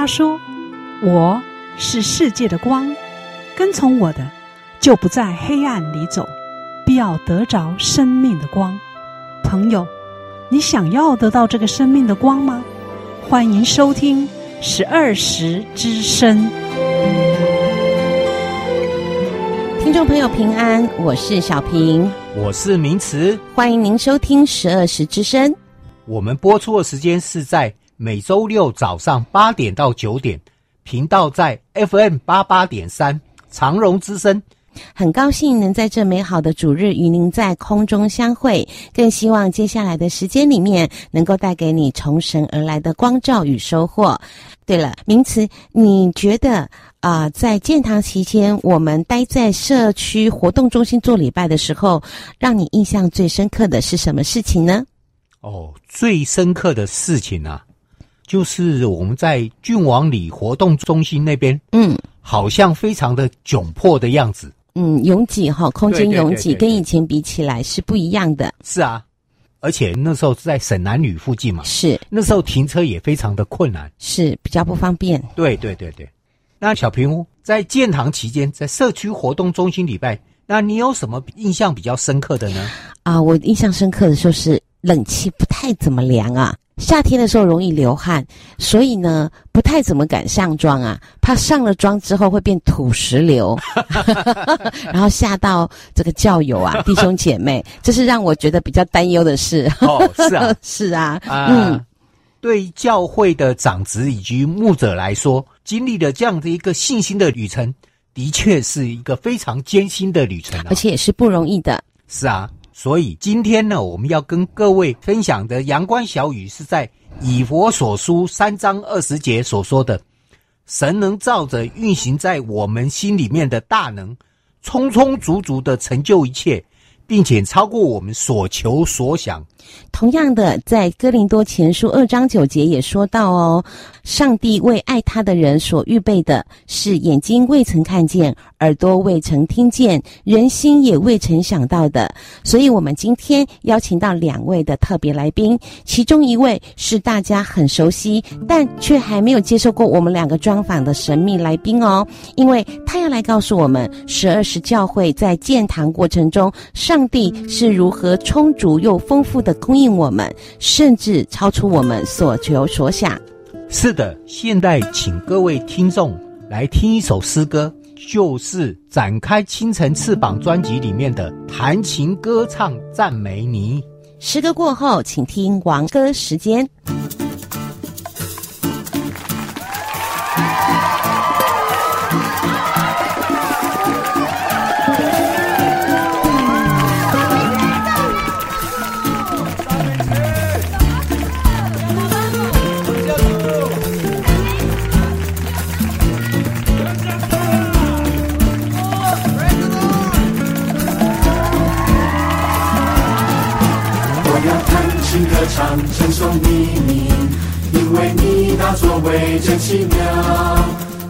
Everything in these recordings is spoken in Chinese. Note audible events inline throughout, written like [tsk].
他说：“我是世界的光，跟从我的，就不在黑暗里走，必要得着生命的光。”朋友，你想要得到这个生命的光吗？欢迎收听十二时之声。听众朋友平安，我是小平，我是明慈，欢迎您收听十二时之声。我们播出的时间是在每周六早上八点到九点，频道在 FM 八八点三长荣之声。很高兴能在这美好的主日与您在空中相会，更希望接下来的时间里面能够带给你从神而来的光照与收获。对了，名词，你觉得啊、呃，在建堂期间，我们待在社区活动中心做礼拜的时候，让你印象最深刻的是什么事情呢？哦，最深刻的事情啊，就是我们在郡王里活动中心那边，嗯，好像非常的窘迫的样子。嗯，拥挤哈，空间拥挤，跟以前比起来是不一样的。是啊，而且那时候是在省南女附近嘛，是那时候停车也非常的困难，是比较不方便。对对对对，那小平屋在建堂期间，在社区活动中心礼拜，那你有什么印象比较深刻的呢？啊，我印象深刻的就是冷气不太怎么凉啊。夏天的时候容易流汗，所以呢不太怎么敢上妆啊，怕上了妆之后会变土石流，[laughs] [laughs] 然后吓到这个教友啊 [laughs] 弟兄姐妹，这是让我觉得比较担忧的事。哦，是啊，是啊，啊、嗯，对教会的长执以及牧者来说，经历了这样的一个信心的旅程，的确是一个非常艰辛的旅程，啊，而且也是不容易的。是啊。所以今天呢，我们要跟各位分享的阳光小雨是在以佛所书三章二十节所说的：“神能照着运行在我们心里面的大能，充充足足的成就一切。”并且超过我们所求所想。同样的，在哥林多前书二章九节也说到哦，上帝为爱他的人所预备的是眼睛未曾看见，耳朵未曾听见，人心也未曾想到的。所以，我们今天邀请到两位的特别来宾，其中一位是大家很熟悉，但却还没有接受过我们两个专访的神秘来宾哦，因为他要来告诉我们十二时教会在建堂过程中。上帝是如何充足又丰富的供应我们，甚至超出我们所求所想。是的，现在请各位听众来听一首诗歌，就是《展开清晨翅膀》专辑里面的《弹琴歌唱赞美你》。诗歌过后，请听王歌时间。歌唱称颂你名，因为你那作为真奇妙。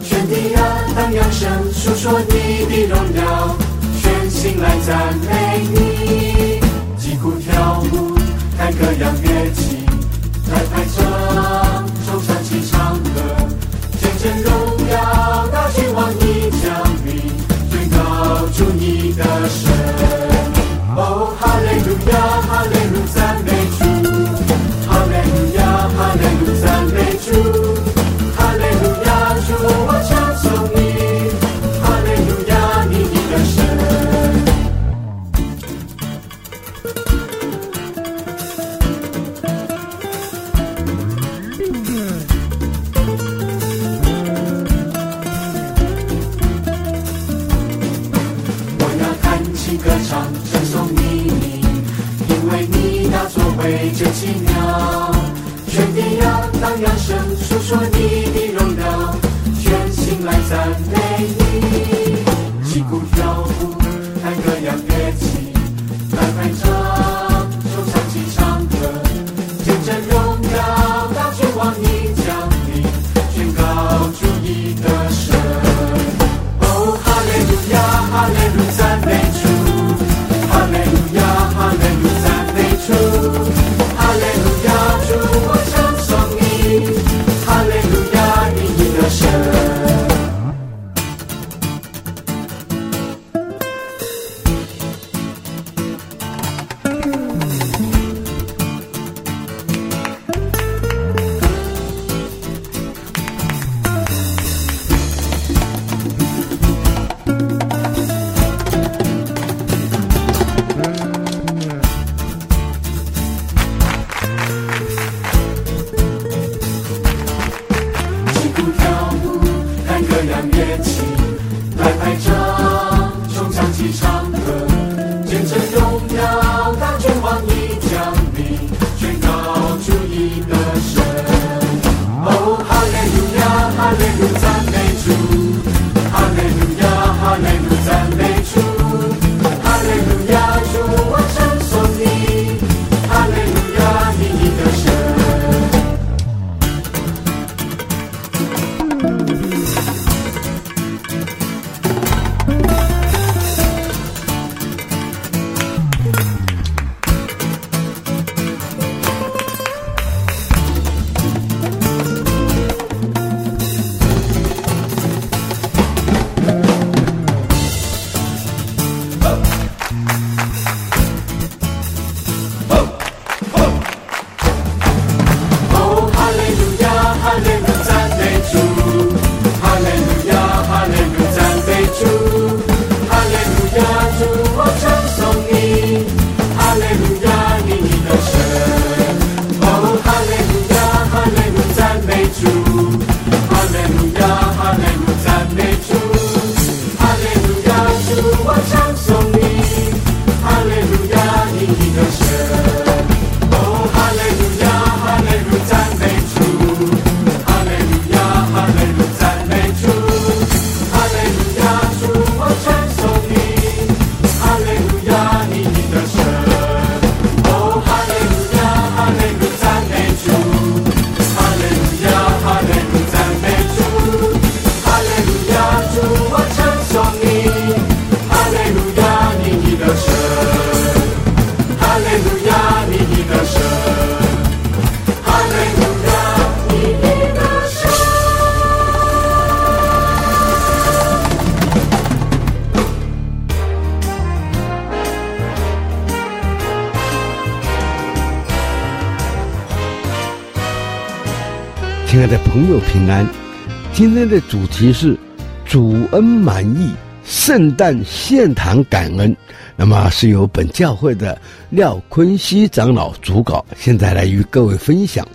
全地啊，当扬声述说你的荣耀，全心来赞美你。击鼓跳舞，弹各样乐器，来拍掌，奏上起唱歌，见证荣耀，大君王你降临，宣告主你的神。哦，哈利路亚，哈利路赞美主。荡漾声，诉说你的荣耀，全心来赞美你。击鼓跳舞，弹歌扬。朋友，平安。今天的主题是主恩满溢，圣诞献堂感恩。那么是由本教会的廖坤熙长老主稿，现在来与各位分享。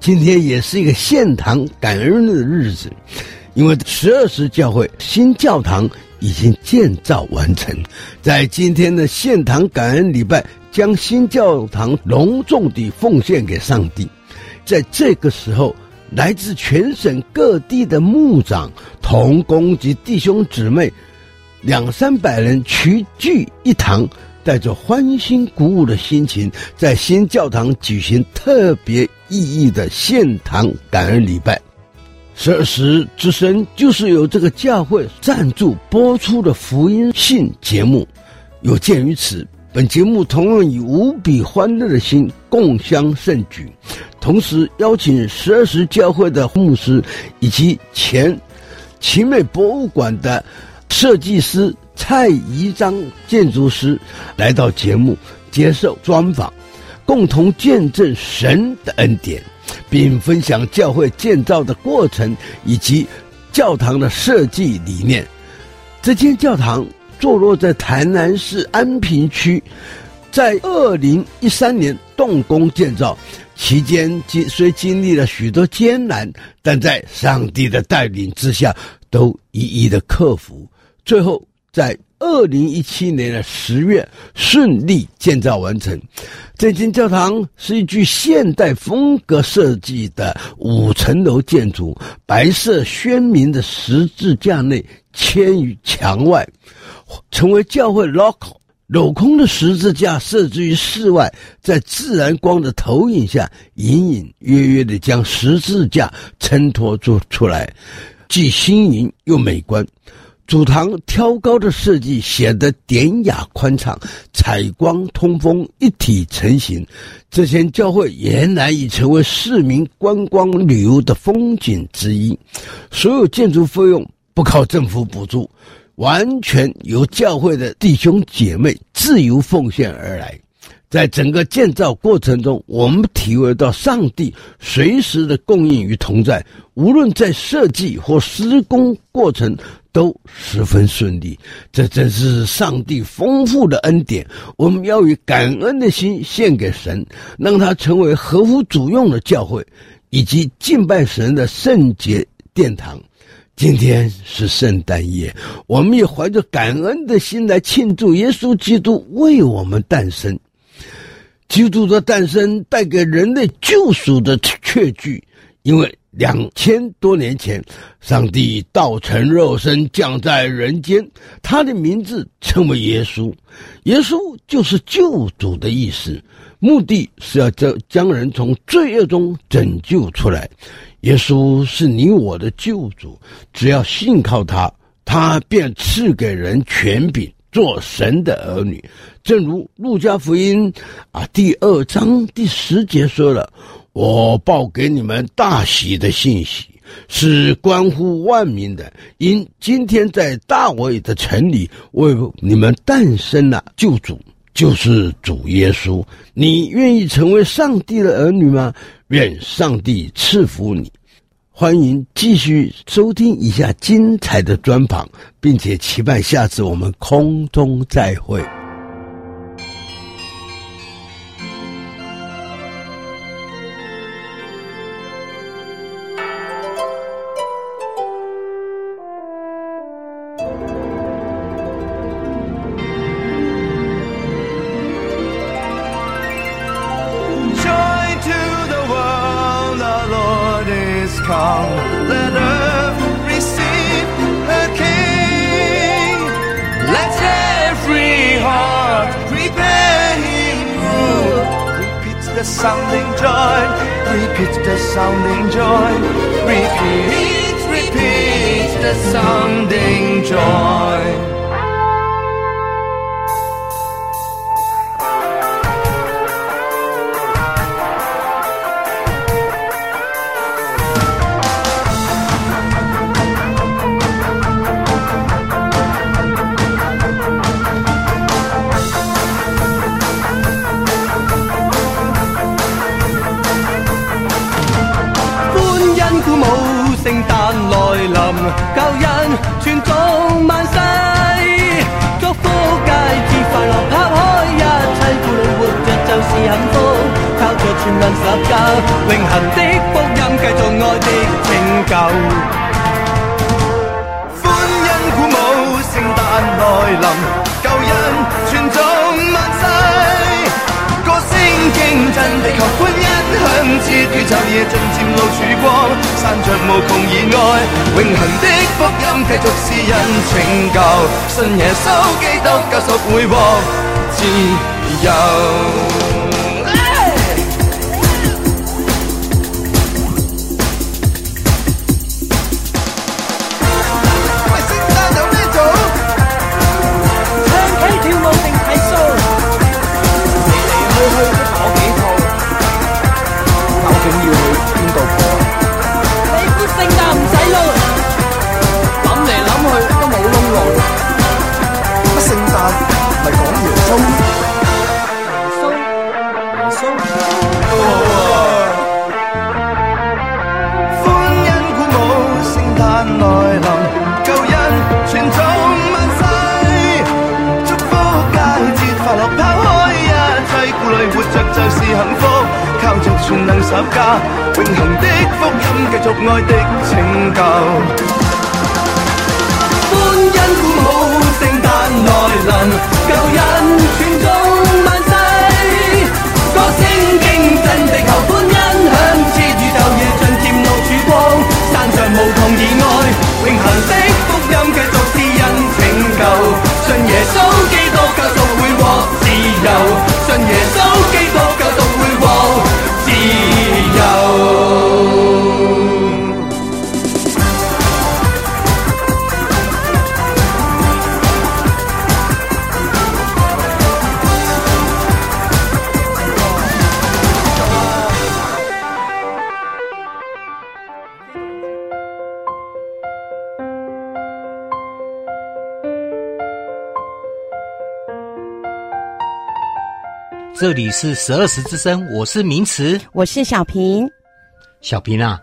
今天也是一个献堂感恩的日子，因为十二时教会新教堂已经建造完成，在今天的献堂感恩礼拜，将新教堂隆重地奉献给上帝。在这个时候，来自全省各地的牧长、同工及弟兄姊妹，两三百人齐聚一堂，带着欢欣鼓舞的心情，在新教堂举行特别意义的献堂感恩礼拜。十二时之声就是由这个教会赞助播出的福音性节目。有鉴于此，本节目同样以无比欢乐的心共襄盛举，同时邀请十二时教会的牧师以及前奇美博物馆的设计师蔡宜章建筑师来到节目接受专访，共同见证神的恩典，并分享教会建造的过程以及教堂的设计理念。这间教堂坐落在台南市安平区，在二零一三年动工建造，期间经虽经历了许多艰难，但在上帝的带领之下，都一一的克服。最后，在二零一七年的十月顺利建造完成。这间教堂是一具现代风格设计的五层楼建筑，白色鲜明的十字架内嵌于墙外，成为教会 local。镂空的十字架设置于室外，在自然光的投影下，隐隐约约地将十字架衬托出出来，既新颖又美观。主堂挑高的设计显得典雅宽敞，采光通风一体成型。这间教会俨然已成为市民观光旅游的风景之一。所有建筑费用不靠政府补助。完全由教会的弟兄姐妹自由奉献而来，在整个建造过程中，我们体会到上帝随时的供应与同在，无论在设计或施工过程都十分顺利。这真是上帝丰富的恩典，我们要以感恩的心献给神，让它成为合乎主用的教会，以及敬拜神的圣洁殿堂。今天是圣诞夜，我们也怀着感恩的心来庆祝耶稣基督为我们诞生。基督的诞生带给人类救赎的确据，因为两千多年前，上帝道成肉身降在人间，他的名字称为耶稣。耶稣就是救主的意思，目的是要将将人从罪恶中拯救出来。耶稣是你我的救主，只要信靠他，他便赐给人权柄，做神的儿女。正如路加福音啊第二章第十节说了。我报给你们大喜的信息，是关乎万民的。因今天在大卫的城里为你们诞生了救主，就是主耶稣。你愿意成为上帝的儿女吗？愿上帝赐福你。欢迎继续收听一下精彩的专访，并且期盼下次我们空中再会。家，永恒的福音，继续爱的拯救。欢欣鼓舞，圣诞来临，旧恩传颂万世，歌声惊震地球，欢欣响彻宇宙，夜尽渐露曙光，散着无穷热爱，永恒的福音，继续施恩拯救，信耶稣基督，救赎会获自由。永恒的福音，继续爱的拯救。欢欣鼓舞，圣诞来临，旧人传颂万世，歌声惊震地球，欢欣响彻宇宙，夜尽渐露曙光，散上无穷以外，永恒的福音继续施恩拯救，信耶稣基督救赎会获自由，信耶稣。这里是十二时之声，我是明慈，我是小平。小平啊，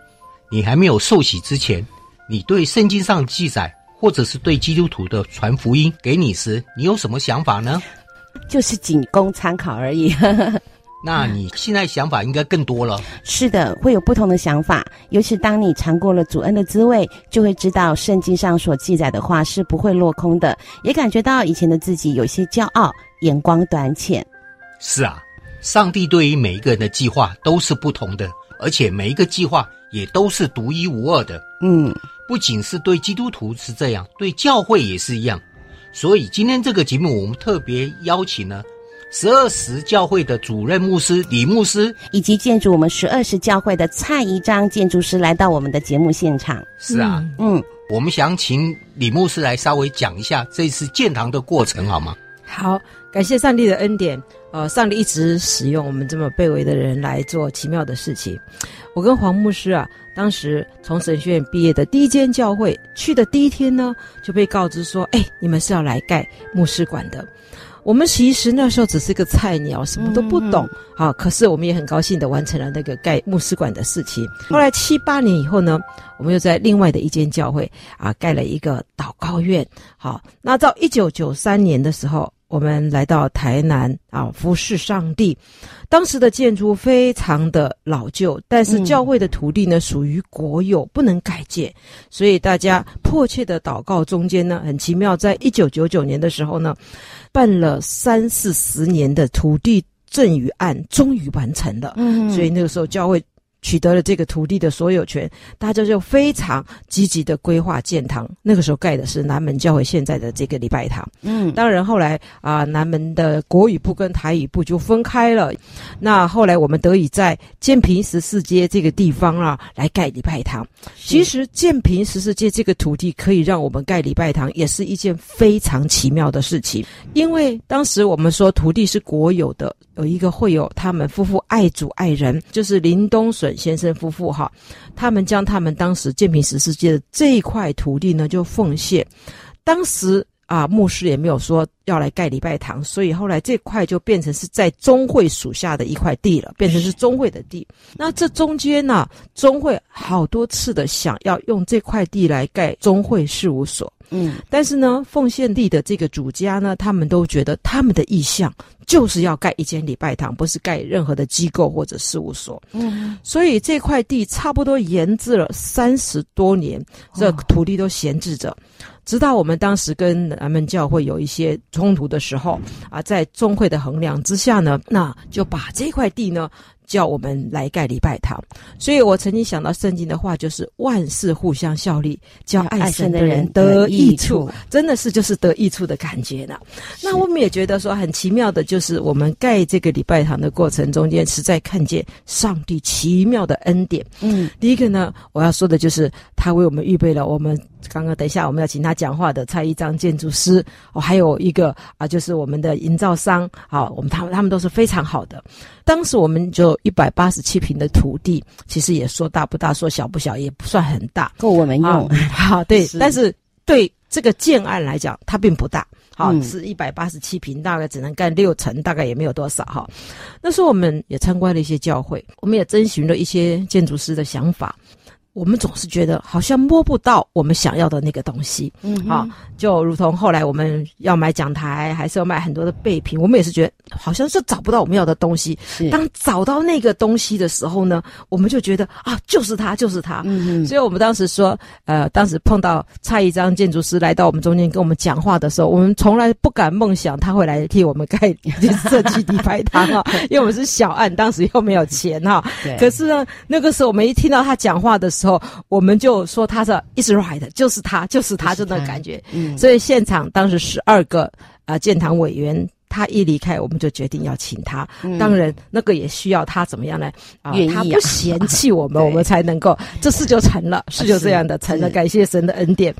你还没有受洗之前，你对圣经上记载，或者是对基督徒的传福音给你时，你有什么想法呢？就是仅供参考而已。[laughs] 那你现在想法应该更多了。是的，会有不同的想法。尤其当你尝过了主恩的滋味，就会知道圣经上所记载的话是不会落空的，也感觉到以前的自己有些骄傲，眼光短浅。是啊，上帝对于每一个人的计划都是不同的，而且每一个计划也都是独一无二的。嗯，不仅是对基督徒是这样，对教会也是一样。所以今天这个节目，我们特别邀请了。十二时教会的主任牧师李牧师，以及建筑我们十二时教会的蔡一章建筑师来到我们的节目现场。是啊，嗯，我们想请李牧师来稍微讲一下这次建堂的过程，好吗？好，感谢上帝的恩典。呃，上帝一直使用我们这么卑微的人来做奇妙的事情。我跟黄牧师啊，当时从神学院毕业的第一间教会去的第一天呢，就被告知说：“哎，你们是要来盖牧师馆的。”我们其实那时候只是个菜鸟，什么都不懂。嗯嗯啊，可是我们也很高兴的完成了那个盖牧师馆的事情。后来七八年以后呢，我们又在另外的一间教会啊盖了一个祷告院。好，那到一九九三年的时候，我们来到台南啊服侍上帝。当时的建筑非常的老旧，但是教会的土地呢属于国有，不能改建，所以大家迫切的祷告中间呢，很奇妙，在一九九九年的时候呢，办了三四十年的土地赠与案终于完成了。嗯，所以那个时候教会。取得了这个土地的所有权，大家就非常积极的规划建堂。那个时候盖的是南门教会现在的这个礼拜堂。嗯，当然后来啊、呃，南门的国语部跟台语部就分开了。那后来我们得以在建平十四街这个地方啊来盖礼拜堂。其实建平十四街这个土地可以让我们盖礼拜堂，也是一件非常奇妙的事情。因为当时我们说土地是国有的，有一个会有他们夫妇爱主爱人，就是林东笋先生夫妇哈，他们将他们当时建平十四街的这一块土地呢，就奉献。当时啊，牧师也没有说要来盖礼拜堂，所以后来这块就变成是在中会属下的一块地了，变成是中会的地。那这中间呢，中会好多次的想要用这块地来盖中会事务所。嗯，但是呢，奉献地的这个主家呢，他们都觉得他们的意向就是要盖一间礼拜堂，不是盖任何的机构或者事务所。嗯，所以这块地差不多闲置了三十多年，这土地都闲置着，直到我们当时跟南门教会有一些冲突的时候啊，在中会的衡量之下呢，那就把这块地呢。叫我们来盖礼拜堂，所以我曾经想到圣经的话，就是万事互相效力，叫爱神的人得益处，真的是就是得益处的感觉呢。那我们也觉得说很奇妙的，就是我们盖这个礼拜堂的过程中间，实在看见上帝奇妙的恩典。嗯，第一个呢，我要说的就是他为我们预备了我们。刚刚等一下我们要请他讲话的蔡一章建筑师哦，还有一个啊，就是我们的营造商啊，我们他们他们都是非常好的。当时我们就一百八十七平的土地，其实也说大不大，说小不小，也不算很大，够我们用。[laughs] 好，对，是但是对这个建案来讲，它并不大。好，是一百八十七平，大概只能干六层，大概也没有多少哈。那时候我们也参观了一些教会，我们也征询了一些建筑师的想法。我们总是觉得好像摸不到我们想要的那个东西，嗯，啊，就如同后来我们要买讲台，还是要买很多的备品，我们也是觉得好像是找不到我们要的东西。是当找到那个东西的时候呢，我们就觉得啊，就是它，就是它。嗯哼，所以我们当时说，呃，当时碰到蔡一章建筑师来到我们中间跟我们讲话的时候，我们从来不敢梦想他会来替我们盖设计底牌堂啊，[laughs] 因为我们是小案，当时又没有钱哈。对。可是呢，那个时候我们一听到他讲话的时候，后我们就说他是 is right，就是他，就是他，就那感觉。嗯，所以现场当时十二个啊、呃、建堂委员。他一离开，我们就决定要请他。嗯、当然，那个也需要他怎么样呢？啊，啊他不嫌弃我们，[laughs] 我们才能够这事就成了，是就这样的成了。感谢神的恩典。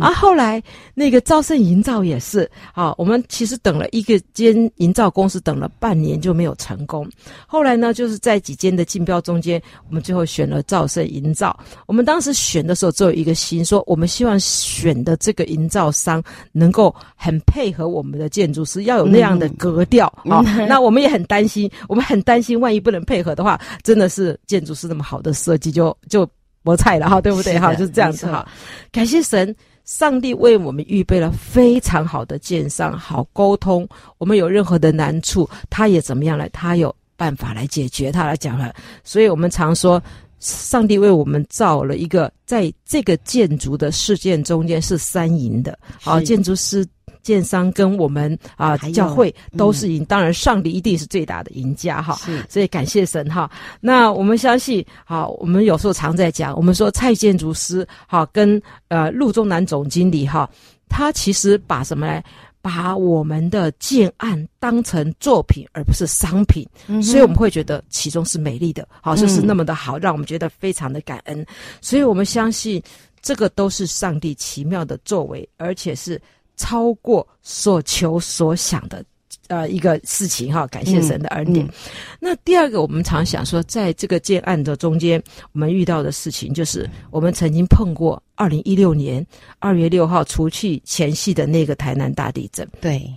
而、啊、后来那个兆盛营造也是啊，我们其实等了一个间营造公司，等了半年就没有成功。后来呢，就是在几间的竞标中间，我们最后选了兆盛营造。我们当时选的时候只有一个心，说我们希望选的这个营造商能够很配合我们的建筑师，要有那样。的格调啊，那我们也很担心，我们很担心，万一不能配合的话，真的是建筑师那么好的设计就就没菜了哈，对不对哈？就是这样子哈。感谢神，上帝为我们预备了非常好的建商，好沟通。我们有任何的难处，他也怎么样来？他有办法来解决他来讲了。所以我们常说，上帝为我们造了一个，在这个建筑的事件中间是三赢的。好，建筑师。建商跟我们啊教会都是赢，嗯、当然上帝一定是最大的赢家哈。是，所以感谢神哈。那我们相信，好，我们有时候常在讲，我们说蔡建筑师哈跟呃陆中南总经理哈，他其实把什么来把我们的建案当成作品而不是商品，嗯、所以我们会觉得其中是美丽的，好，就是那么的好，嗯、让我们觉得非常的感恩。所以我们相信这个都是上帝奇妙的作为，而且是。超过所求所想的，呃，一个事情哈，感谢神的恩典。嗯嗯、那第二个，我们常想说，在这个建案的中间，我们遇到的事情，就是我们曾经碰过二零一六年二月六号除去前夕的那个台南大地震。对。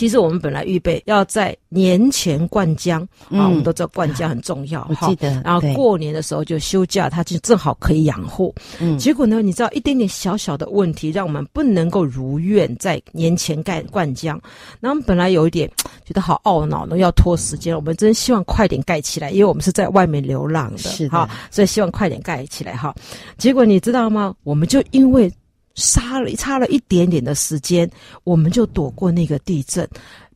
其实我们本来预备要在年前灌浆，啊，我们都知道灌浆很重要，我记得。然后过年的时候就休假，它就正好可以养护。嗯，结果呢，你知道一点点小小的问题，让我们不能够如愿在年前盖灌浆。然后我们本来有一点 [tsk] 觉得好懊恼呢，要拖时间，我们真希望快点盖起来，因为我们是在外面流浪的，是的，所以希望快点盖起来哈。结果你知道吗？我们就因为。差了差了一点点的时间，我们就躲过那个地震。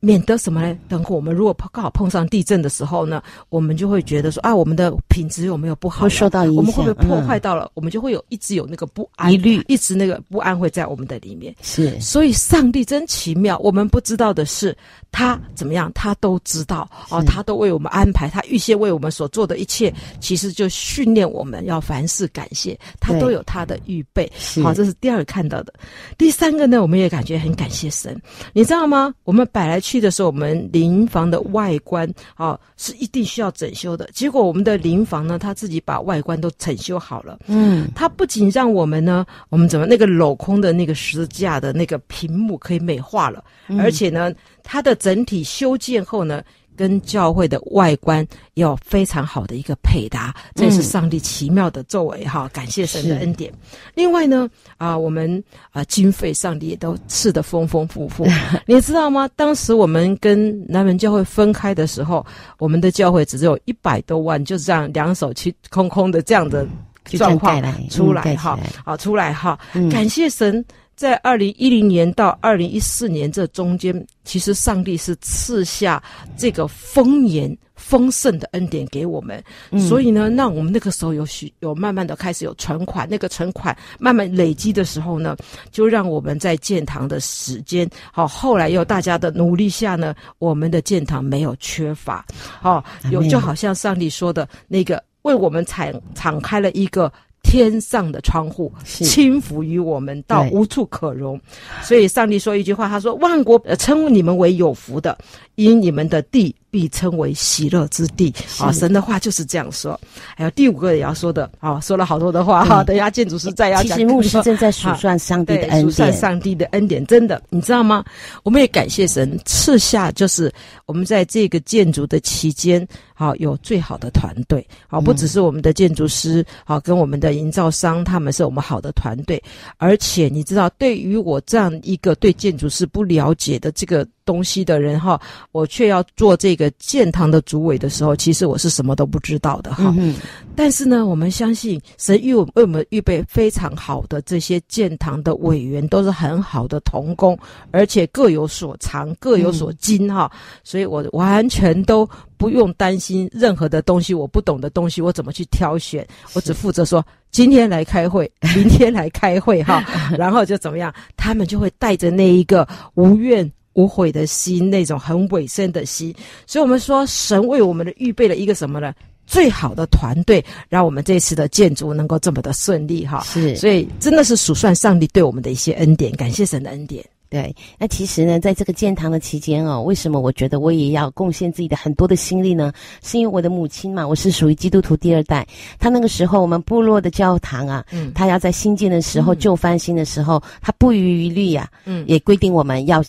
免得什么呢？等会我们如果碰刚好碰上地震的时候呢，我们就会觉得说啊，我们的品质有没有不好？会受到影响？我们会不会破坏到了？嗯、我们就会有一直有那个不安、疑虑，一直那个不安会在我们的里面。是，所以上帝真奇妙。我们不知道的是，他怎么样，他都知道哦，他都为我们安排，他预先为我们所做的一切，其实就训练我们要凡事感谢，他都有他的预备。好，这是第二个看到的。第三个呢，我们也感觉很感谢神，你知道吗？我们摆来去。去的时候，我们临房的外观啊是一定需要整修的。结果我们的临房呢，他自己把外观都整修好了。嗯，他不仅让我们呢，我们怎么那个镂空的那个十字架的那个屏幕可以美化了，嗯、而且呢，它的整体修建后呢。跟教会的外观有非常好的一个配搭，这是上帝奇妙的作为哈！嗯、感谢神的恩典。另外呢，啊，我们啊经费上帝也都赐的丰丰富富。[laughs] 你知道吗？当时我们跟南门教会分开的时候，我们的教会只有一百多万，就是这样两手去空空的这样的状况出来哈，啊出来哈！感谢神。在二零一零年到二零一四年这中间，其实上帝是赐下这个丰年丰盛的恩典给我们，嗯、所以呢，让我们那个时候有许有慢慢的开始有存款，那个存款慢慢累积的时候呢，就让我们在建堂的时间，好，后来又大家的努力下呢，我们的建堂没有缺乏，好，有就好像上帝说的那个为我们敞敞开了一个。天上的窗户轻浮于我们，到无处可容。所以上帝说一句话，他说：“万国称你们为有福的，因你们的地。”必称为喜乐之地啊！神的话就是这样说。还有第五个也要说的啊，说了好多的话哈。等一下建筑师再要讲。其实牧师正在数算上帝的恩典，数算上帝的恩典，真的，你知道吗？我们也感谢神赐下，就是我们在这个建筑的期间，好有最好的团队，好不只是我们的建筑师，好跟我们的营造商，他们是我们好的团队。而且你知道，对于我这样一个对建筑师不了解的这个。东西的人哈，我却要做这个建堂的主委的时候，其实我是什么都不知道的哈。嗯、但是呢，我们相信神为我为我们预备非常好的这些建堂的委员，都是很好的同工，而且各有所长，各有所精哈。嗯、所以我完全都不用担心任何的东西，我不懂的东西，我怎么去挑选？我只负责说今天来开会，[laughs] 明天来开会哈，[laughs] 然后就怎么样，他们就会带着那一个无怨。无悔的心，那种很委身的心，所以我们说，神为我们的预备了一个什么呢？最好的团队，让我们这次的建筑能够这么的顺利哈。是，所以真的是数算上帝对我们的一些恩典，感谢神的恩典。对，那其实呢，在这个建堂的期间哦，为什么我觉得我也要贡献自己的很多的心力呢？是因为我的母亲嘛，我是属于基督徒第二代，她那个时候我们部落的教堂啊，嗯，她要在新建的时候，旧翻新的时候，她不遗余力呀，嗯，也规定我们要。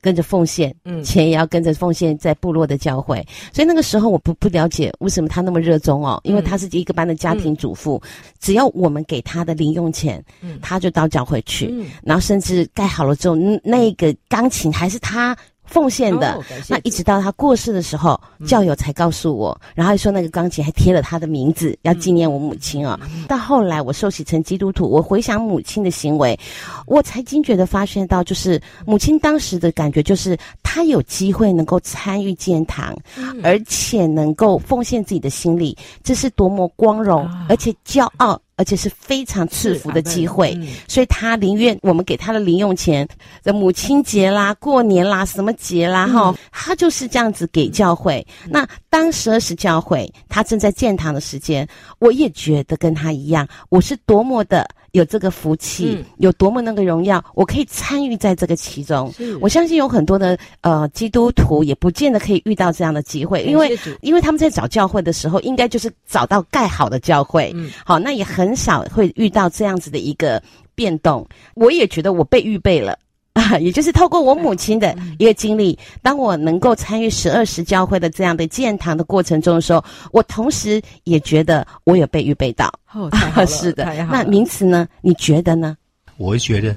跟着奉献，嗯，钱也要跟着奉献在部落的教会，嗯、所以那个时候我不不了解为什么他那么热衷哦，因为他是一个班的家庭主妇，嗯、只要我们给他的零用钱，嗯，他就到教会去，嗯，然后甚至盖好了之后，那个钢琴还是他。奉献的。哦、那一直到他过世的时候，嗯、教友才告诉我，然后还说那个钢琴还贴了他的名字，要纪念我母亲啊、哦。嗯、到后来我受洗成基督徒，我回想母亲的行为，我才惊觉的发现到，就是母亲当时的感觉就是，她有机会能够参与建堂，嗯、而且能够奉献自己的心力，这是多么光荣、啊、而且骄傲。而且是非常赐福的机会，嗯、所以他宁愿我们给他的零用钱，在母亲节啦、过年啦、什么节啦，哈、嗯，他就是这样子给教会。嗯、那当时二时教会他正在建堂的时间，我也觉得跟他一样，我是多么的。有这个福气，嗯、有多么那个荣耀，我可以参与在这个其中。我相信有很多的呃基督徒也不见得可以遇到这样的机会，因为因为他们在找教会的时候，应该就是找到盖好的教会。嗯，好，那也很少会遇到这样子的一个变动。我也觉得我被预备了。啊，[laughs] 也就是透过我母亲的一个经历，当我能够参与十二时教会的这样的建堂的过程中的时候，我同时也觉得我有被预备到。哦，太好了，[laughs] 是的。那名词呢？你觉得呢？我觉得，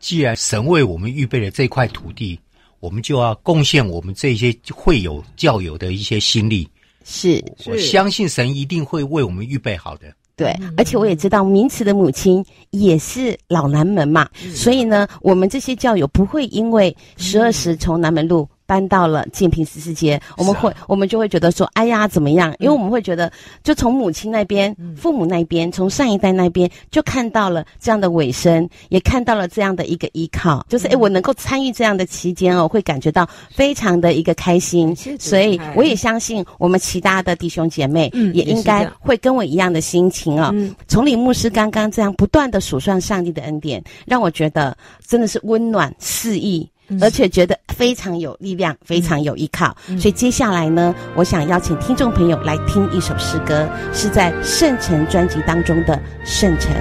既然神为我们预备了这块土地，我们就要贡献我们这些会友教友的一些心力。是，我相信神一定会为我们预备好的。对，而且我也知道名词的母亲也是老南门嘛，嗯、所以呢，我们这些教友不会因为十二时从南门路。搬到了建平十四街，我们会，啊、我们就会觉得说，哎呀，怎么样？因为我们会觉得，就从母亲那边、嗯、父母那边、从上一代那边，就看到了这样的尾声，也看到了这样的一个依靠，就是哎，我能够参与这样的期间哦，会感觉到非常的一个开心。所以我也相信，我们其他的弟兄姐妹也应该会跟我一样的心情哦。从李牧师刚刚这样不断的数算上帝的恩典，让我觉得真的是温暖四溢。而且觉得非常有力量，非常有依靠。嗯、所以接下来呢，我想邀请听众朋友来听一首诗歌，是在《圣城》专辑当中的《圣城》。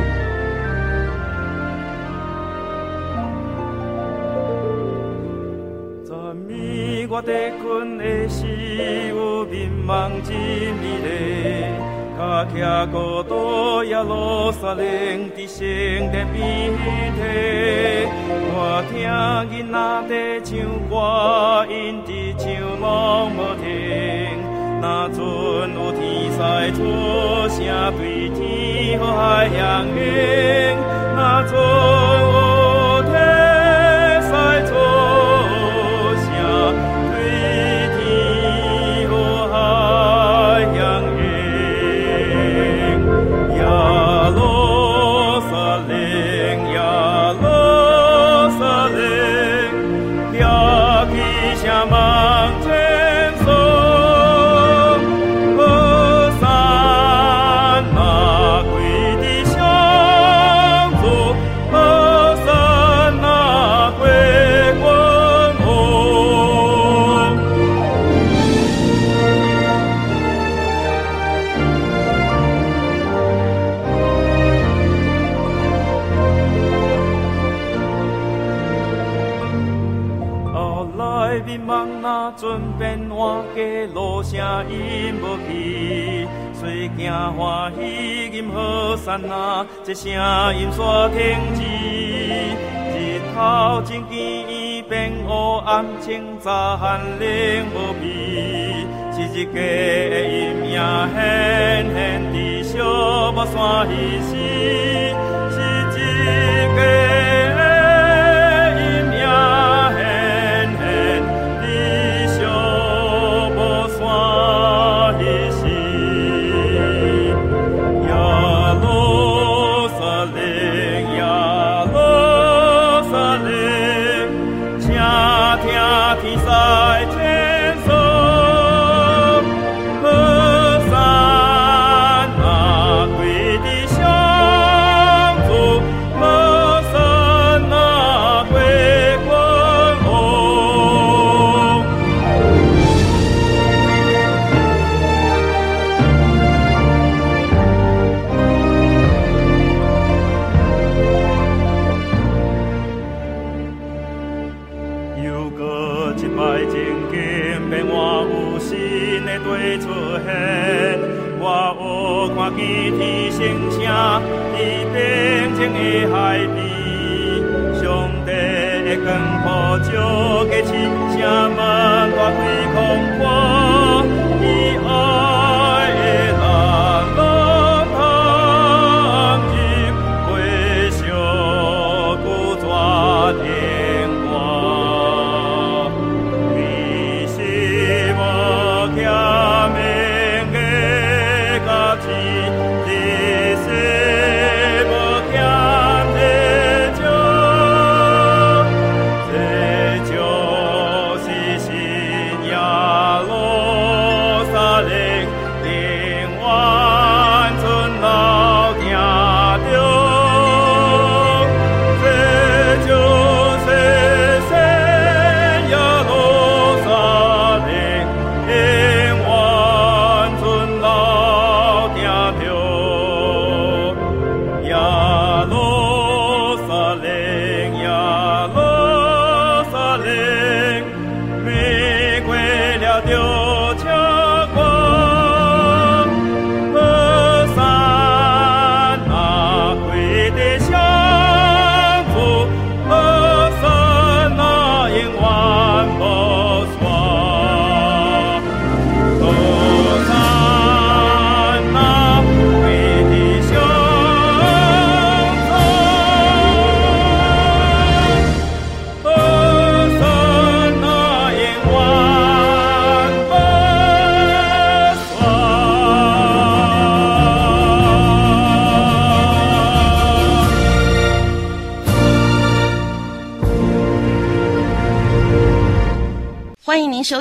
卡徛孤岛耶路撒冷的圣殿边体，我听囡仔在唱歌，因的唱拢无停。那阵有天使出声对天和海响应，那阵有天使出欢喜任何山啊，这声音煞停止。日头真见变乌暗，清早寒冷无比。是一个阴影狠狠地小目山稀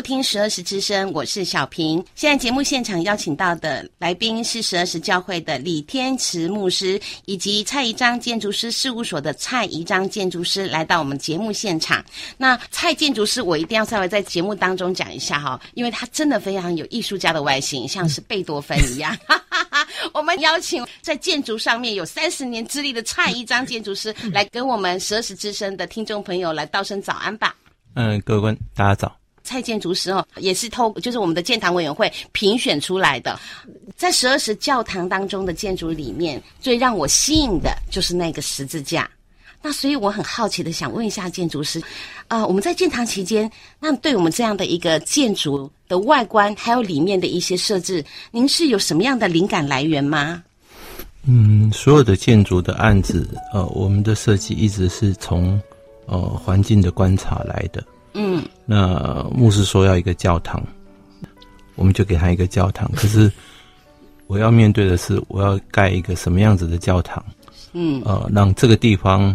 收听十二时之声，我是小平。现在节目现场邀请到的来宾是十二时教会的李天慈牧师，以及蔡宜章建筑师事务所的蔡宜章建筑师来到我们节目现场。那蔡建筑师，我一定要稍微在节目当中讲一下哈，因为他真的非常有艺术家的外形，像是贝多芬一样。[laughs] 我们邀请在建筑上面有三十年资历的蔡宜章建筑师来跟我们十二时之声的听众朋友来道声早安吧。嗯，各位观大家早。蔡建筑师哦，也是透就是我们的建堂委员会评选出来的，在十二时教堂当中的建筑里面，最让我吸引的就是那个十字架。那所以我很好奇的想问一下建筑师，啊、我们在建堂期间，那对我们这样的一个建筑的外观，还有里面的一些设置，您是有什么样的灵感来源吗？嗯，所有的建筑的案子，呃，我们的设计一直是从呃环境的观察来的。嗯，那牧师说要一个教堂，我们就给他一个教堂。可是我要面对的是，我要盖一个什么样子的教堂？嗯，呃，让这个地方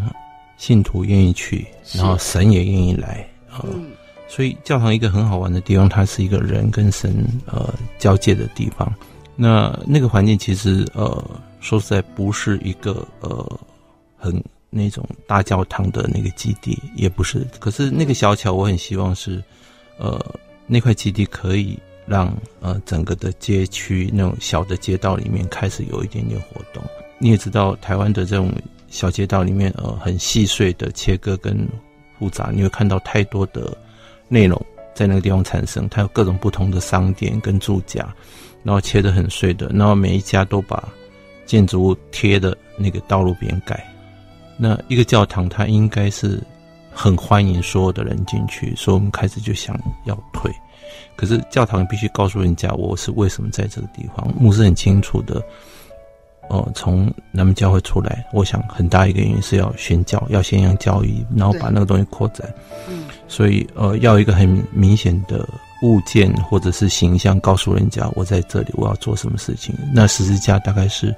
信徒愿意去，然后神也愿意来。呃、嗯，所以教堂一个很好玩的地方，它是一个人跟神呃交界的地方。那那个环境其实呃说实在不是一个呃很。那种大教堂的那个基地也不是，可是那个小桥，我很希望是，呃，那块基地可以让呃整个的街区那种小的街道里面开始有一点点活动。你也知道，台湾的这种小街道里面，呃，很细碎的切割跟复杂，你会看到太多的内容在那个地方产生。它有各种不同的商店跟住家，然后切得很碎的，然后每一家都把建筑物贴的那个道路边盖。那一个教堂，它应该是很欢迎所有的人进去，所以我们开始就想要退。可是教堂必须告诉人家，我是为什么在这个地方。牧师很清楚的，哦、呃，从南门教会出来，我想很大一个原因是要宣教，要宣扬教育，然后把那个东西扩展。嗯，所以呃，要一个很明显的物件或者是形象，告诉人家我在这里，我要做什么事情。那十字架大概是，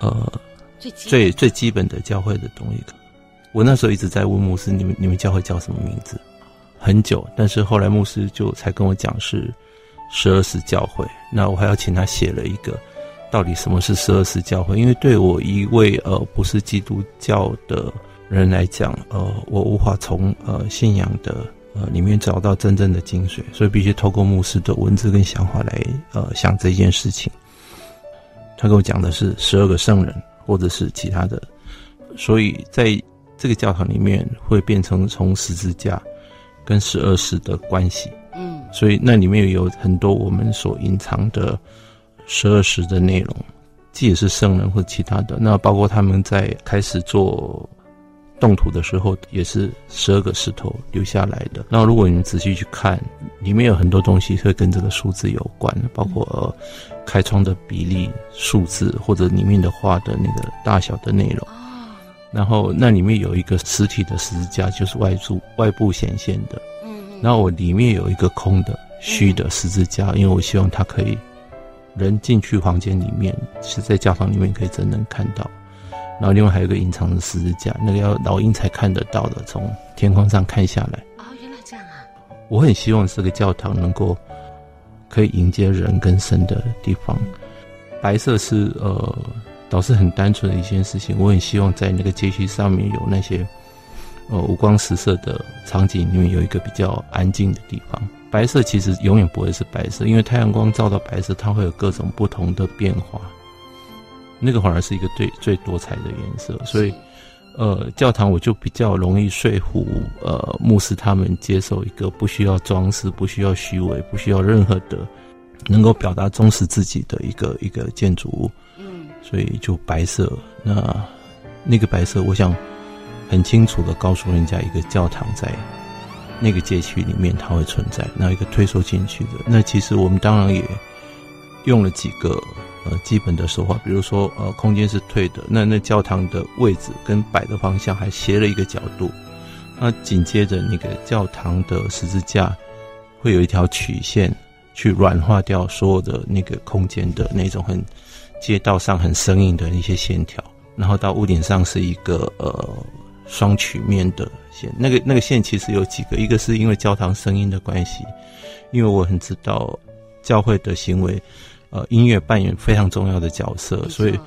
呃。最最最基本的教会的东西，我那时候一直在问牧师：“你们你们教会叫什么名字？”很久，但是后来牧师就才跟我讲是十二世教会。那我还要请他写了一个，到底什么是十二世教会？因为对我一位呃不是基督教的人来讲，呃，我无法从呃信仰的呃里面找到真正的精髓，所以必须透过牧师的文字跟想法来呃想这件事情。他跟我讲的是十二个圣人。或者是其他的，所以在这个教堂里面会变成从十字架跟十二时的关系，嗯，所以那里面有很多我们所隐藏的十二时的内容，既也是圣人或其他的，那包括他们在开始做动土的时候也是十二个石头留下来的。那如果你们仔细去看，里面有很多东西会跟这个数字有关，包括、呃、开窗的比例、数字，或者里面的画的那个大小的内容。然后那里面有一个实体的十字架，就是外柱外部显现的。嗯。然后我里面有一个空的虚的十字架，因为我希望它可以人进去房间里面，是在家房里面可以真能看到。然后另外还有一个隐藏的十字架，那个要老鹰才看得到的，从天空上看下来。哦，原来这样啊！我很希望这个教堂能够可以迎接人跟神的地方。白色是呃，倒是很单纯的一件事情。我很希望在那个街区上面有那些呃五光十色的场景里面有一个比较安静的地方。白色其实永远不会是白色，因为太阳光照到白色，它会有各种不同的变化。那个反而是一个最最多彩的颜色，所以，呃，教堂我就比较容易说服呃牧师他们接受一个不需要装饰、不需要虚伪、不需要任何的能够表达忠实自己的一个一个建筑物。嗯，所以就白色。那那个白色，我想很清楚的告诉人家，一个教堂在那个街区里面它会存在，那一个推说进去的。那其实我们当然也用了几个。呃，基本的手法，比如说，呃，空间是退的，那那教堂的位置跟摆的方向还斜了一个角度，那紧接着那个教堂的十字架会有一条曲线去软化掉所有的那个空间的那种很街道上很生硬的那些线条，然后到屋顶上是一个呃双曲面的线，那个那个线其实有几个，一个是因为教堂声音的关系，因为我很知道教会的行为。呃，音乐扮演非常重要的角色，所以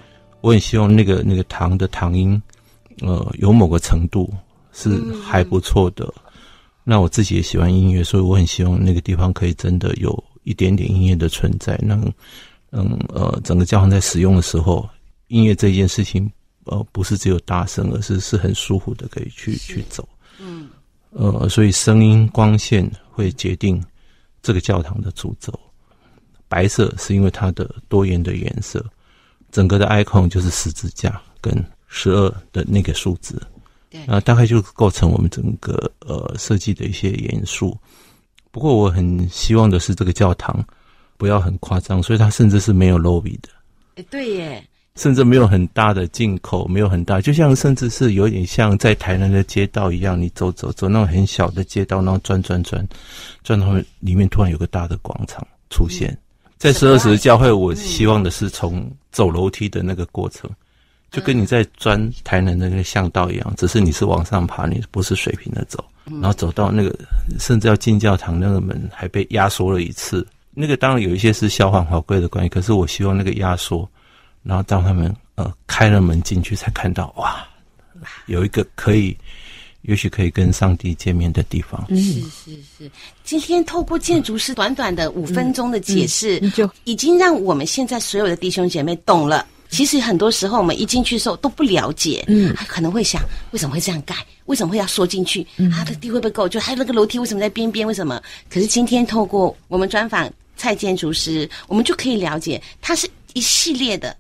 我很希望那个那个堂的堂音，呃，有某个程度是还不错的。嗯。那我自己也喜欢音乐，所以我很希望那个地方可以真的有一点点音乐的存在。那嗯呃，整个教堂在使用的时候，音乐这件事情，呃，不是只有大声，而是是很舒服的，可以去去走。嗯。呃，所以声音光线会决定这个教堂的主轴。白色是因为它的多元的颜色，整个的 icon 就是十字架跟十二的那个数字，对，啊，大概就构成我们整个呃设计的一些元素。不过我很希望的是这个教堂不要很夸张，所以它甚至是没有 lobby 的。哎，对耶，甚至没有很大的进口，没有很大，就像甚至是有点像在台南的街道一样，你走走走那种很小的街道，然后转转转，转到里面突然有个大的广场出现。嗯在十二时教会，我希望的是从走楼梯的那个过程，就跟你在钻台南的那个巷道一样，只是你是往上爬，你不是水平的走，然后走到那个甚至要进教堂那个门还被压缩了一次。那个当然有一些是消防法规的关系，可是我希望那个压缩，然后当他们呃开了门进去，才看到哇，有一个可以。也许可以跟上帝见面的地方。是是是，今天透过建筑师短短的五分钟的解释，嗯嗯、就已经让我们现在所有的弟兄姐妹懂了。其实很多时候我们一进去的时候都不了解，嗯，还可能会想为什么会这样盖，为什么会要缩进去？嗯、啊，它的地会不会够？就还有那个楼梯为什么在边边？为什么？可是今天透过我们专访蔡建筑师，我们就可以了解，它是一系列的，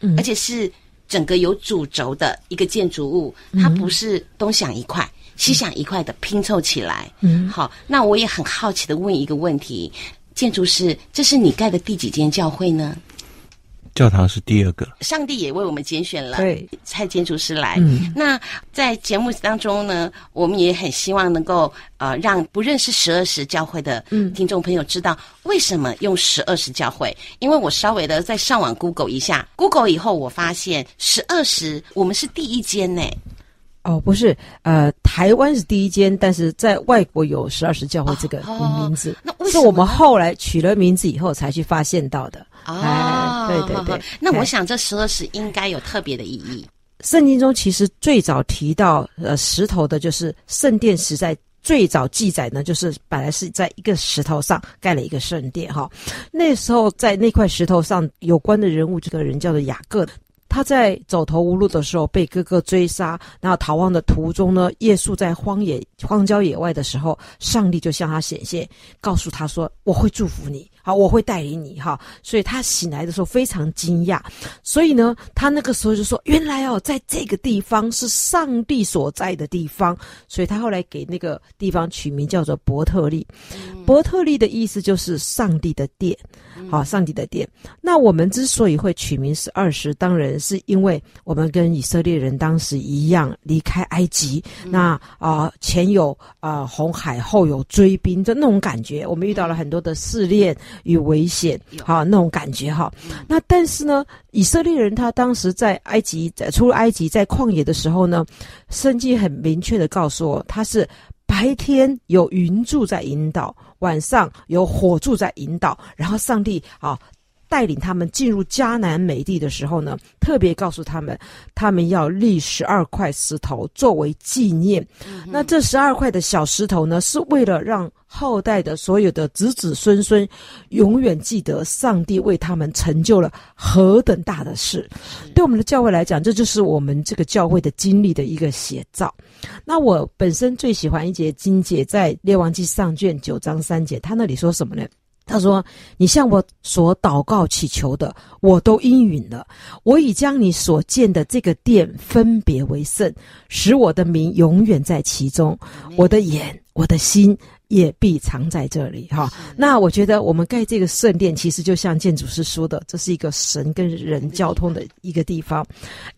嗯，而且是。整个有主轴的一个建筑物，它不是东想一块、嗯、西想一块的拼凑起来。嗯，好，那我也很好奇的问一个问题：建筑师，这是你盖的第几间教会呢？教堂是第二个，上帝也为我们拣选了蔡建筑师来。嗯，那在节目当中呢，我们也很希望能够呃让不认识十二时教会的听众朋友知道为什么用十二时教会。因为我稍微的在上网 Google 一下，Google 以后我发现十二时我们是第一间呢。哦，不是，呃，台湾是第一间，但是在外国有十二时教会这个名字，是我们后来取了名字以后才去发现到的。啊、哦，对对对，那我想这十二时应该有特别的意义。圣经中其实最早提到呃石头的，就是圣殿时代最早记载呢，就是本来是在一个石头上盖了一个圣殿哈。那时候在那块石头上有关的人物，这个人叫做雅各。他在走投无路的时候被哥哥追杀，然后逃亡的途中呢，夜宿在荒野荒郊野外的时候，上帝就向他显现，告诉他说：“我会祝福你。”好，我会带领你哈。所以他醒来的时候非常惊讶，所以呢，他那个时候就说：“原来哦，在这个地方是上帝所在的地方。”所以他后来给那个地方取名叫做伯特利。伯特利的意思就是上帝的殿，好，上帝的殿。那我们之所以会取名是二十，当然是因为我们跟以色列人当时一样离开埃及，那啊、呃、前有啊、呃、红海，后有追兵，就那种感觉。我们遇到了很多的试炼与危险，哈，那种感觉哈。那但是呢，以色列人他当时在埃及，在出埃及在旷野的时候呢，圣经很明确的告诉我，他是白天有云柱在引导，晚上有火柱在引导，然后上帝啊。带领他们进入迦南美地的时候呢，特别告诉他们，他们要立十二块石头作为纪念。嗯、那这十二块的小石头呢，是为了让后代的所有的子子孙孙永远记得上帝为他们成就了何等大的事。对我们的教会来讲，这就是我们这个教会的经历的一个写照。那我本身最喜欢一节经节，在列王记上卷九章三节，他那里说什么呢？他说：“你向我所祷告祈求的，我都应允了。我已将你所建的这个殿分别为圣，使我的名永远在其中。我的眼，我的心。”也必藏在这里哈。那我觉得我们盖这个圣殿，其实就像建筑师说的，这是一个神跟人交通的一个地方。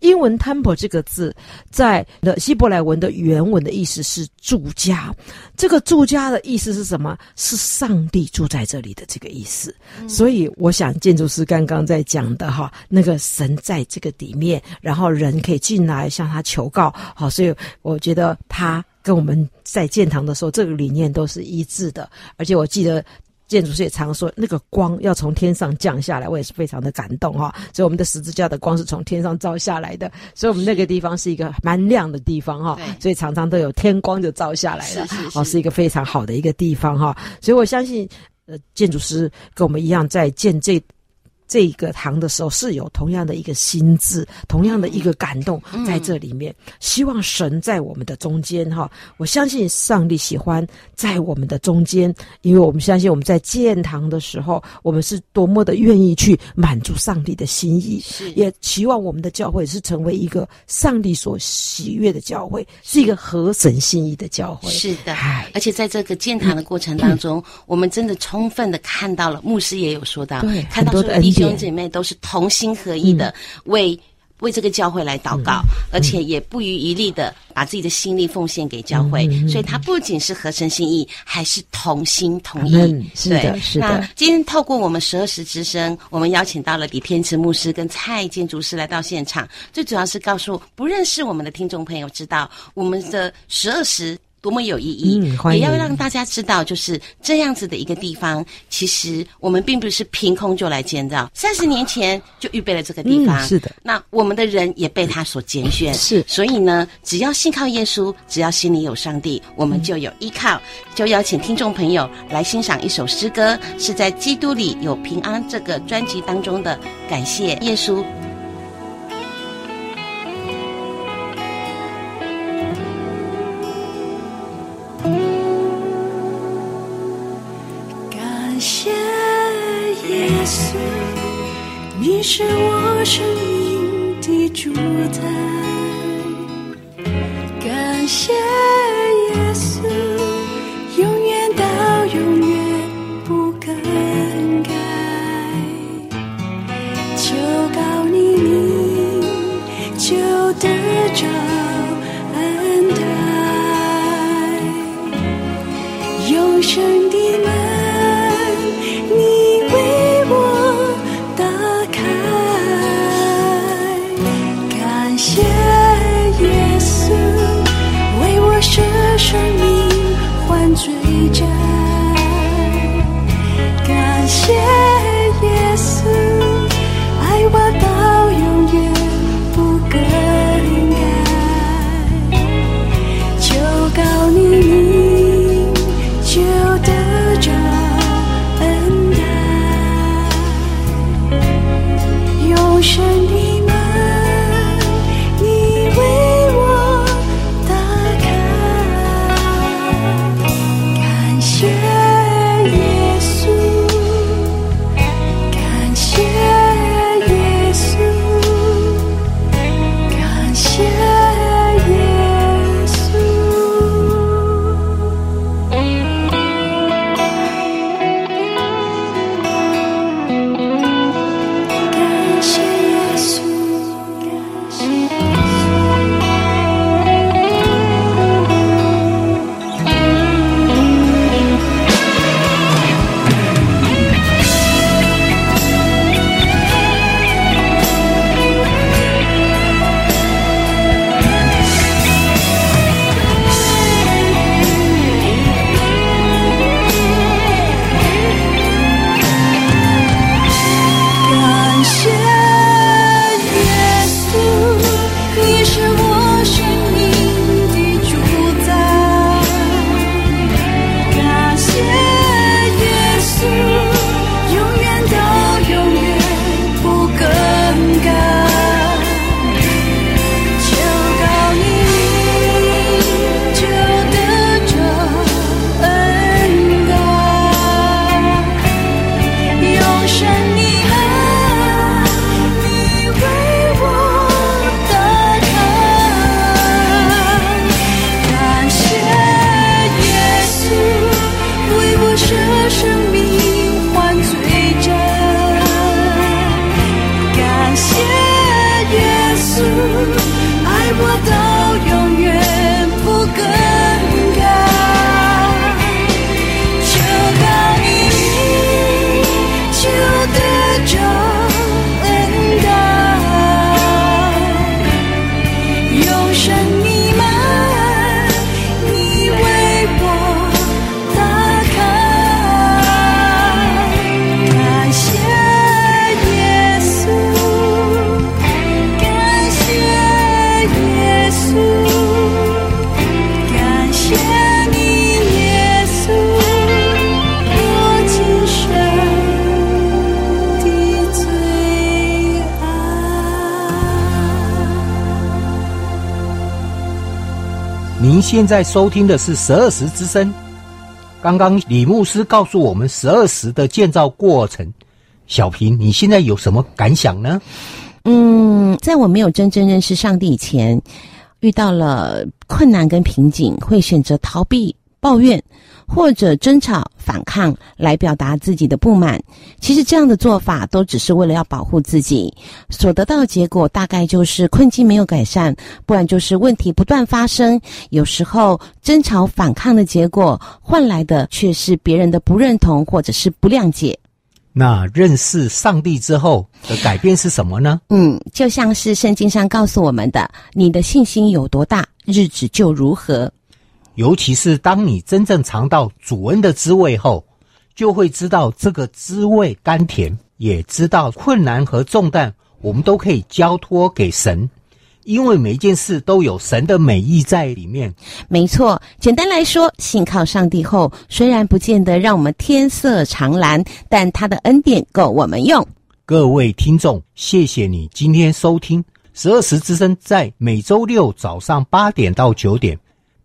英文 temple 这个字，在的希伯来文的原文的意思是住家。这个住家的意思是什么？是上帝住在这里的这个意思。所以我想建筑师刚刚在讲的哈，那个神在这个里面，然后人可以进来向他求告。好，所以我觉得他。跟我们在建堂的时候，这个理念都是一致的。而且我记得建筑师也常说，那个光要从天上降下来，我也是非常的感动哈。所以我们的十字架的光是从天上照下来的，所以我们那个地方是一个蛮亮的地方哈。所以常常都有天光就照下来了，哦，是一个非常好的一个地方哈。所以我相信，呃，建筑师跟我们一样在建这。这个堂的时候是有同样的一个心智，同样的一个感动在这里面。嗯、希望神在我们的中间哈，我相信上帝喜欢在我们的中间，因为我们相信我们在建堂的时候，我们是多么的愿意去满足上帝的心意，是也期望我们的教会是成为一个上帝所喜悦的教会，是一个合神心意的教会。是的，而且在这个建堂的过程当中，嗯、我们真的充分的看到了，牧师也有说到，对看到说的。弟兄姐妹都是同心合意的为，为、这个教会来祷告，嗯、而且也不遗余力的把自己的心力奉献给教会。嗯、所以，他不仅是合神心意，还是同心同意。嗯、是的，对是的。那今天透过我们十二时之声，我们邀请到了李天池牧师跟蔡建筑师来到现场，最主要是告诉不认识我们的听众朋友，知道我们的十二时。多么有意义，嗯、也要让大家知道，就是这样子的一个地方。其实我们并不是凭空就来建造，三十年前就预备了这个地方。嗯、是的，那我们的人也被他所拣选。是，所以呢，只要信靠耶稣，只要心里有上帝，我们就有依靠。嗯、就邀请听众朋友来欣赏一首诗歌，是在《基督里有平安》这个专辑当中的，感谢耶稣。你是我生命的主宰，感谢耶稣，永远到永远不更改，求告你你，就得着现在收听的是十二时之声。刚刚李牧师告诉我们十二时的建造过程，小平，你现在有什么感想呢？嗯，在我没有真正认识上帝以前，遇到了困难跟瓶颈，会选择逃避、抱怨。或者争吵、反抗来表达自己的不满，其实这样的做法都只是为了要保护自己，所得到的结果大概就是困境没有改善，不然就是问题不断发生。有时候争吵、反抗的结果换来的却是别人的不认同或者是不谅解。那认识上帝之后的改变是什么呢？嗯，就像是圣经上告诉我们的：“你的信心有多大，日子就如何。”尤其是当你真正尝到主恩的滋味后，就会知道这个滋味甘甜，也知道困难和重担我们都可以交托给神，因为每一件事都有神的美意在里面。没错，简单来说，信靠上帝后，虽然不见得让我们天色常蓝，但他的恩典够我们用。各位听众，谢谢你今天收听十二时之声，在每周六早上八点到九点。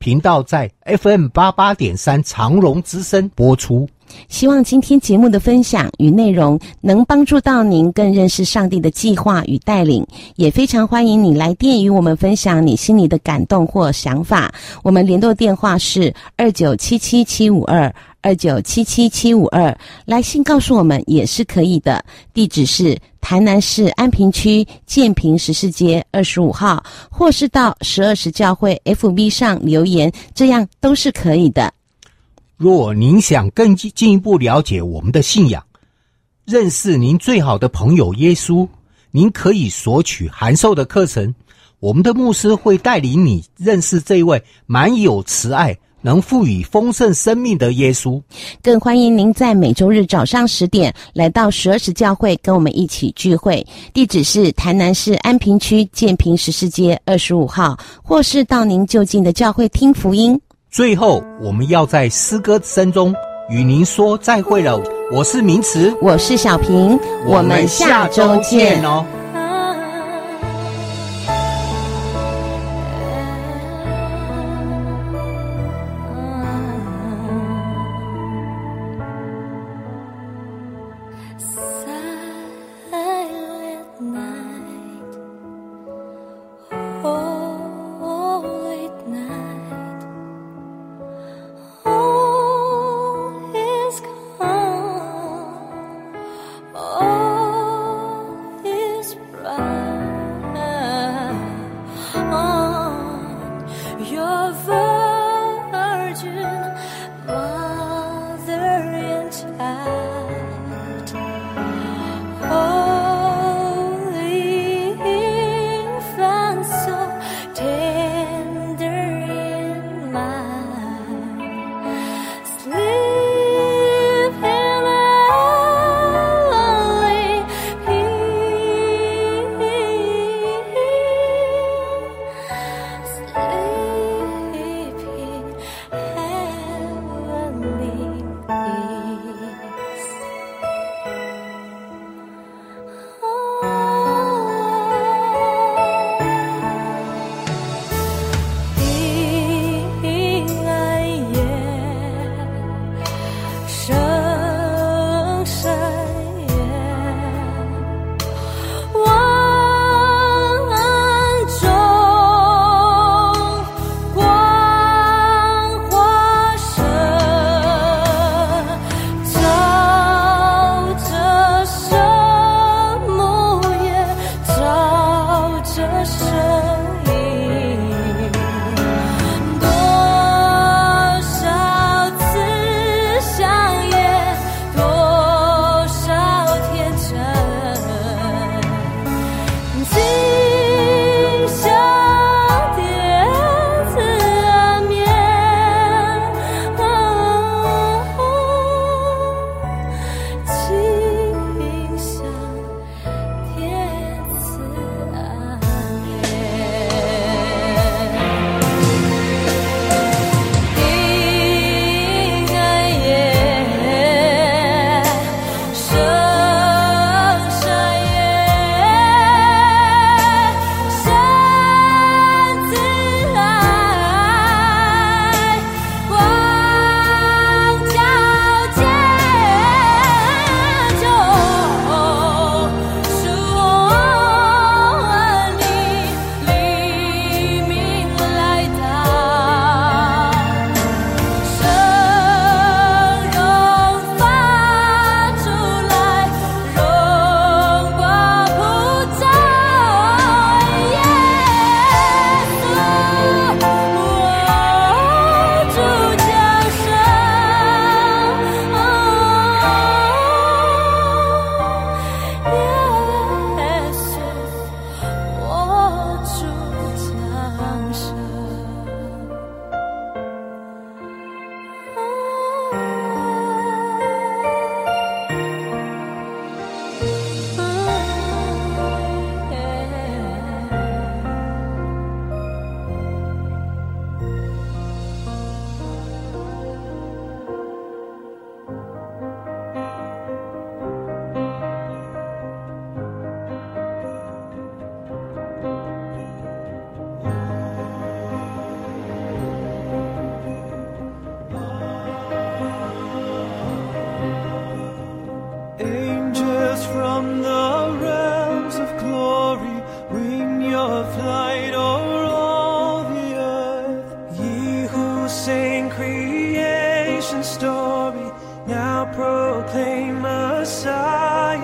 频道在 FM 八八点三长荣之声播出。希望今天节目的分享与内容能帮助到您更认识上帝的计划与带领，也非常欢迎你来电与我们分享你心里的感动或想法。我们联络电话是二九七七七五二。二九七七七五二，来信告诉我们也是可以的。地址是台南市安平区建平十四街二十五号，或是到十二时教会 FB 上留言，这样都是可以的。若您想更进一步了解我们的信仰，认识您最好的朋友耶稣，您可以索取函授的课程。我们的牧师会带领你认识这位满有慈爱。能赋予丰盛生命的耶稣，更欢迎您在每周日早上十点来到十二时教会，跟我们一起聚会。地址是台南市安平区建平十四街二十五号，或是到您就近的教会听福音。最后，我们要在诗歌声中与您说再会了。我是明慈，我是小平，我们下周见哦。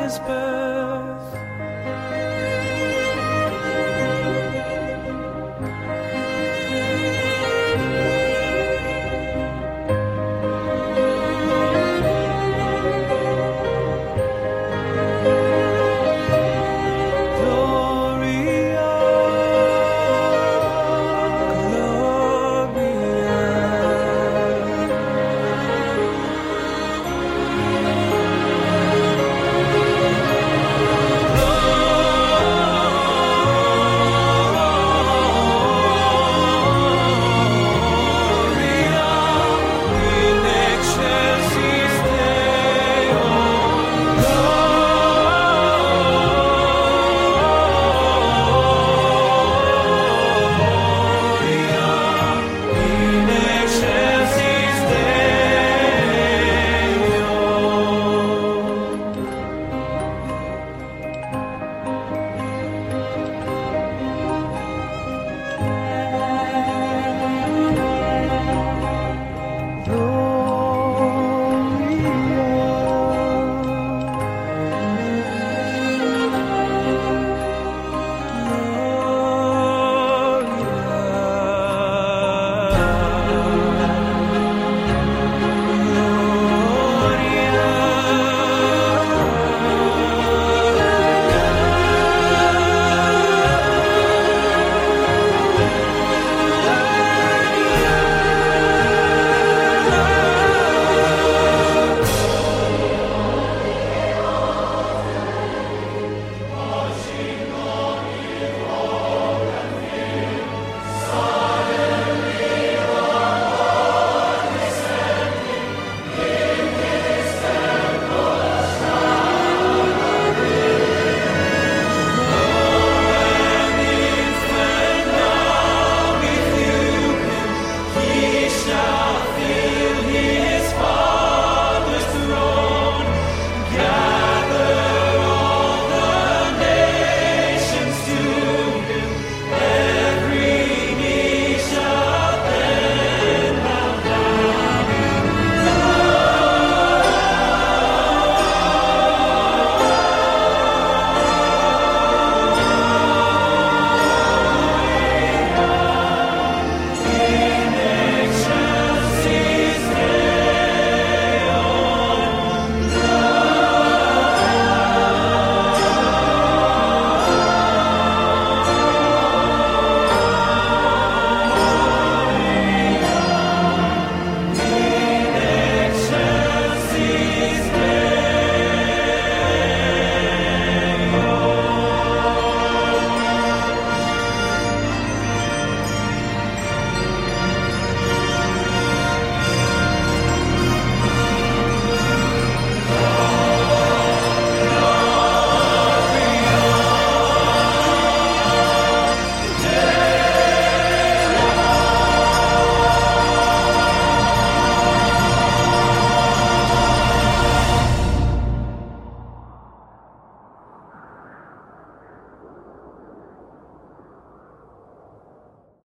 whisper.